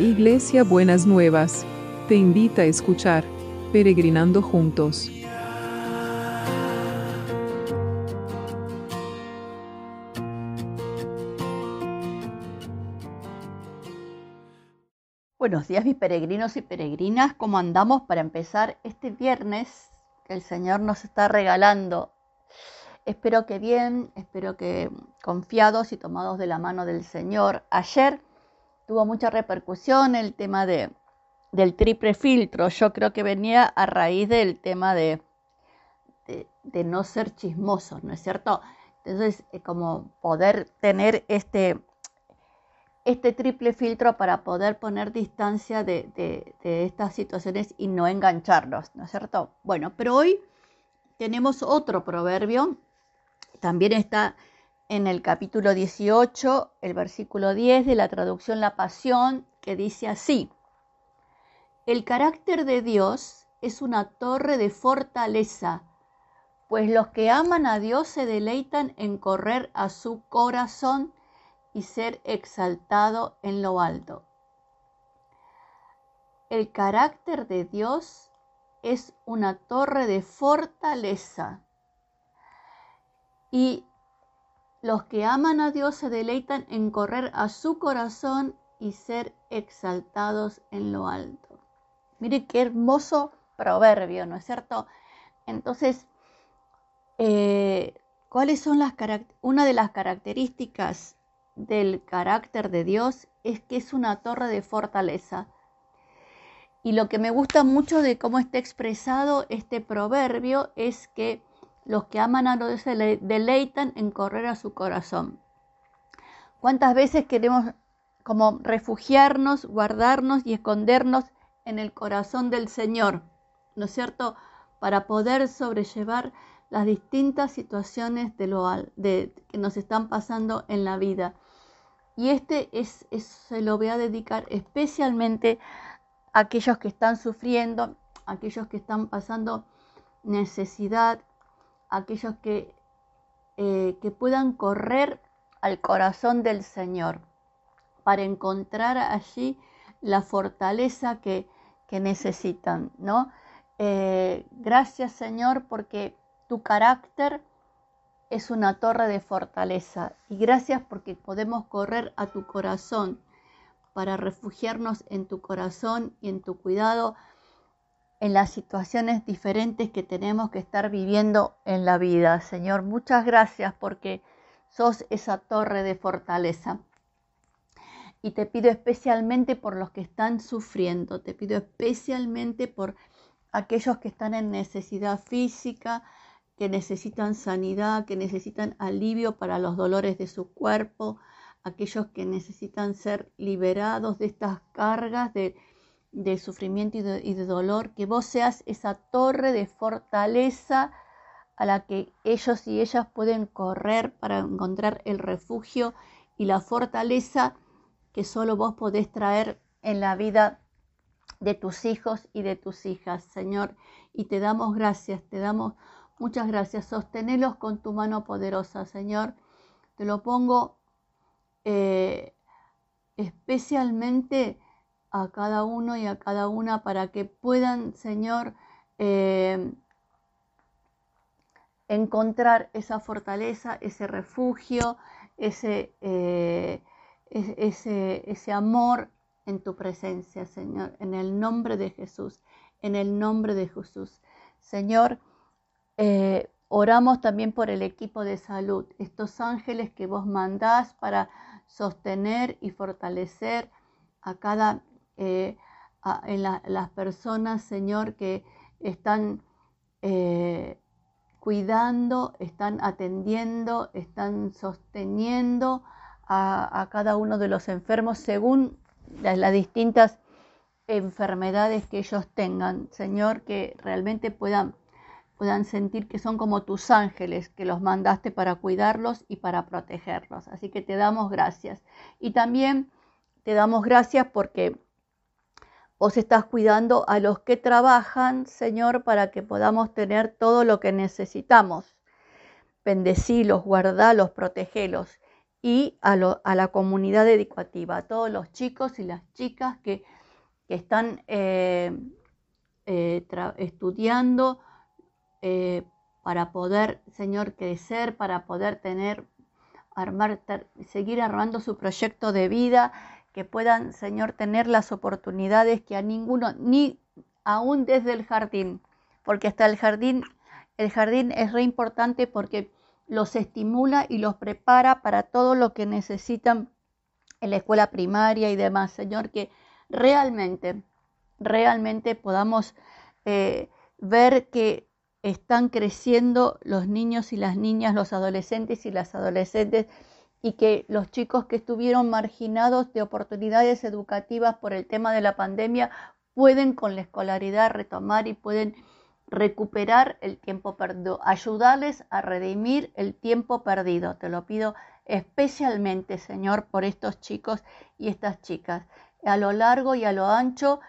Iglesia Buenas Nuevas, te invita a escuchar Peregrinando Juntos. Buenos días mis peregrinos y peregrinas, ¿cómo andamos para empezar este viernes que el Señor nos está regalando? Espero que bien, espero que confiados y tomados de la mano del Señor. Ayer tuvo mucha repercusión el tema de, del triple filtro. Yo creo que venía a raíz del tema de, de, no ser chismosos, ¿no es cierto? Entonces, eh, como poder tener este, este triple filtro para poder poner distancia de, de, estas situaciones y no engancharnos, ¿no es cierto? Bueno, pero hoy tenemos otro proverbio, también está en el capítulo 18, el versículo 10 de la traducción La Pasión, que dice así, el carácter de Dios es una torre de fortaleza, pues los que aman a Dios se deleitan en correr a su corazón y ser exaltado en lo alto. El carácter de Dios es una torre de fortaleza. Y los que aman a Dios se deleitan en correr a su corazón y ser exaltados en lo alto. Mire qué hermoso proverbio, ¿no es cierto? Entonces, eh, ¿cuáles son las una de las características del carácter de Dios? Es que es una torre de fortaleza. Y lo que me gusta mucho de cómo está expresado este proverbio es que los que aman a Dios se deleitan en correr a su corazón. ¿Cuántas veces queremos como refugiarnos, guardarnos y escondernos en el corazón del Señor? ¿No es cierto? Para poder sobrellevar las distintas situaciones de lo, que nos están pasando en la vida. Y este es, se lo voy a dedicar especialmente a aquellos que están sufriendo, a aquellos que están pasando necesidad, aquellos que, eh, que puedan correr al corazón del Señor para encontrar allí la fortaleza que, necesitan, ¿no? Eh, gracias Señor porque tu carácter es una torre de fortaleza y gracias porque podemos correr a tu corazón para refugiarnos en tu corazón y en tu cuidado en las situaciones diferentes que tenemos que estar viviendo en la vida. Señor, muchas gracias porque sos esa torre de fortaleza. Y te pido especialmente por los que están sufriendo, te pido especialmente por aquellos que están en necesidad física, que necesitan sanidad, que necesitan alivio para los dolores de su cuerpo, aquellos que necesitan ser liberados de estas cargas de de sufrimiento y de, dolor, que vos seas esa torre de fortaleza a la que ellos y ellas pueden correr para encontrar el refugio y la fortaleza que solo vos podés traer en la vida de tus hijos y de tus hijas, Señor. Y te damos gracias, te damos muchas gracias. Sostenelos con tu mano poderosa, Señor. Te lo pongo eh, especialmente a cada uno y a cada una para que puedan, Señor, eh, encontrar esa fortaleza, ese refugio, ese, eh, ese, ese amor en tu presencia, Señor, en el nombre de Jesús, en el nombre de Jesús. Señor, eh, oramos también por el equipo de salud, estos ángeles que vos mandás para sostener y fortalecer a cada eh, en las personas, Señor, que están eh, cuidando, están atendiendo, están sosteniendo a, cada uno de los enfermos según las, distintas enfermedades que ellos tengan. Señor, que realmente puedan puedan sentir que son como tus ángeles que los mandaste para cuidarlos y para protegerlos. Así que te damos gracias. Y también te damos gracias porque Vos estás cuidando a los que trabajan, Señor, para que podamos tener todo lo que necesitamos. Bendecilos, guardalos, protegelos. y a, la comunidad educativa, a todos los chicos y las chicas que, están eh, eh, estudiando eh, para poder, Señor, crecer, para poder tener, armar, seguir armando su proyecto de vida, que puedan, Señor, tener las oportunidades que a ninguno, ni aún desde el jardín, porque hasta el jardín, el jardín es re importante porque los estimula y los prepara para todo lo que necesitan en la escuela primaria y demás. Señor, que realmente, realmente podamos eh, ver que están creciendo los niños y las niñas, los adolescentes y las adolescentes, y que los chicos que estuvieron marginados de oportunidades educativas por el tema de la pandemia pueden con la escolaridad retomar y pueden recuperar el tiempo perdido, ayudarles a redimir el tiempo perdido. Te lo pido especialmente, Señor, por estos chicos y estas chicas, a lo largo y a lo ancho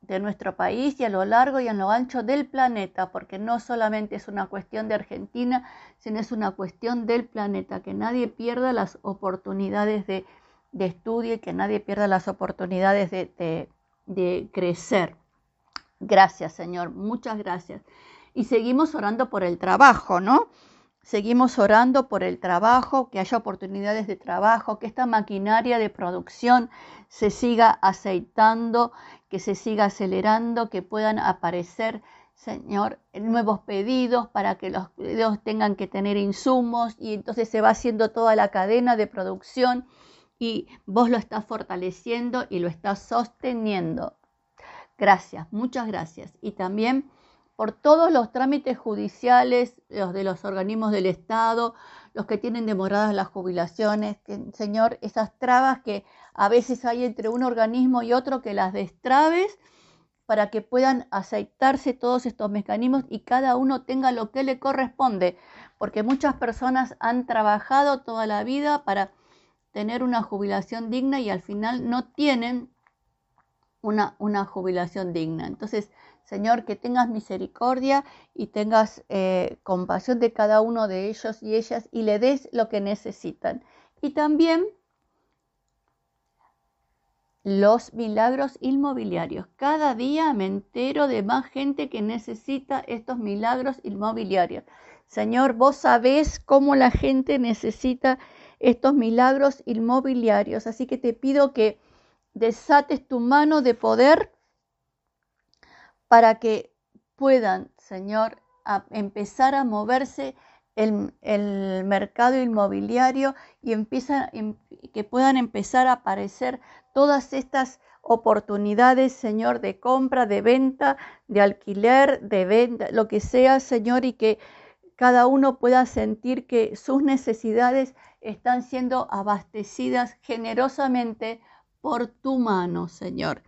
de nuestro país y a lo largo y a lo ancho del planeta, porque no solamente es una cuestión de Argentina, sino es una cuestión del planeta, que nadie pierda las oportunidades de, estudio y que nadie pierda las oportunidades de, de crecer. Gracias, Señor, muchas gracias. Y seguimos orando por el trabajo, ¿no? Seguimos orando por el trabajo, que haya oportunidades de trabajo, que esta maquinaria de producción se siga aceitando, que se siga acelerando, que puedan aparecer, Señor, nuevos pedidos para que los pedidos tengan que tener insumos y entonces se va haciendo toda la cadena de producción y vos lo estás fortaleciendo y lo estás sosteniendo. Gracias, muchas gracias. Y también por todos los trámites judiciales, los de los organismos del Estado, los que tienen demoradas las jubilaciones, Señor, esas trabas que a veces hay entre un organismo y otro que las destrabes para que puedan aceitarse todos estos mecanismos y cada uno tenga lo que le corresponde, porque muchas personas han trabajado toda la vida para tener una jubilación digna y al final no tienen una, una jubilación digna. Entonces, Señor, que tengas misericordia y tengas eh, compasión de cada uno de ellos y ellas y le des lo que necesitan. Y también los milagros inmobiliarios. Cada día me entero de más gente que necesita estos milagros inmobiliarios. Señor, vos sabés cómo la gente necesita estos milagros inmobiliarios. Así que te pido que desates tu mano de poder para que puedan, Señor, empezar a moverse el, mercado inmobiliario y empiezan, em, que puedan empezar a aparecer todas estas oportunidades, Señor, de compra, de venta, de alquiler, de venta, lo que sea, Señor, y que cada uno pueda sentir que sus necesidades están siendo abastecidas generosamente por tu mano, Señor.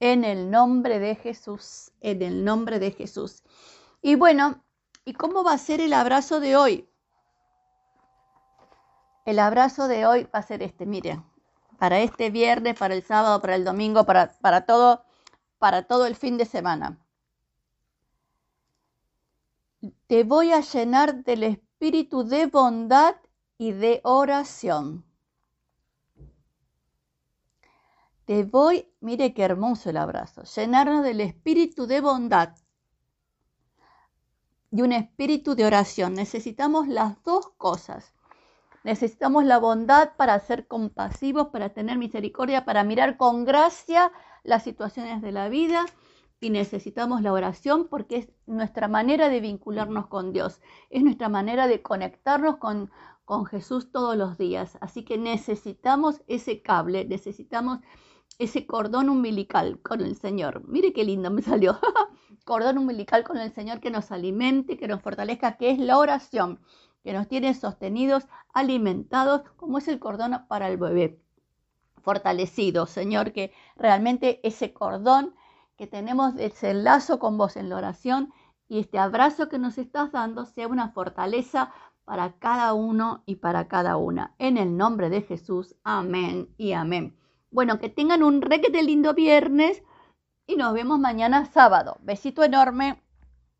En el nombre de Jesús, en el nombre de Jesús. Y bueno, ¿y cómo va a ser el abrazo de hoy? El abrazo de hoy va a ser este, miren, para este viernes, para el sábado, para el domingo, para, para todo, para todo el fin de semana. Te voy a llenar del espíritu de bondad y de oración. Te voy, mire qué hermoso el abrazo, llenarnos del espíritu de bondad y un espíritu de oración. Necesitamos las dos cosas. Necesitamos la bondad para ser compasivos, para tener misericordia, para mirar con gracia las situaciones de la vida y necesitamos la oración porque es nuestra manera de vincularnos con Dios, es nuestra manera de conectarnos con, con Jesús todos los días. Así que necesitamos ese cable, necesitamos ese cordón umbilical con el Señor. Mire qué lindo me salió. cordón umbilical con el Señor que nos alimente, que nos fortalezca, que es la oración, que nos tiene sostenidos, alimentados, como es el cordón para el bebé. Fortalecido, Señor, que realmente ese cordón que tenemos, ese lazo con vos en la oración y este abrazo que nos estás dando sea una fortaleza para cada uno y para cada una. En el nombre de Jesús, amén y amén. Bueno, que tengan un requete lindo viernes y nos vemos mañana sábado. Besito enorme.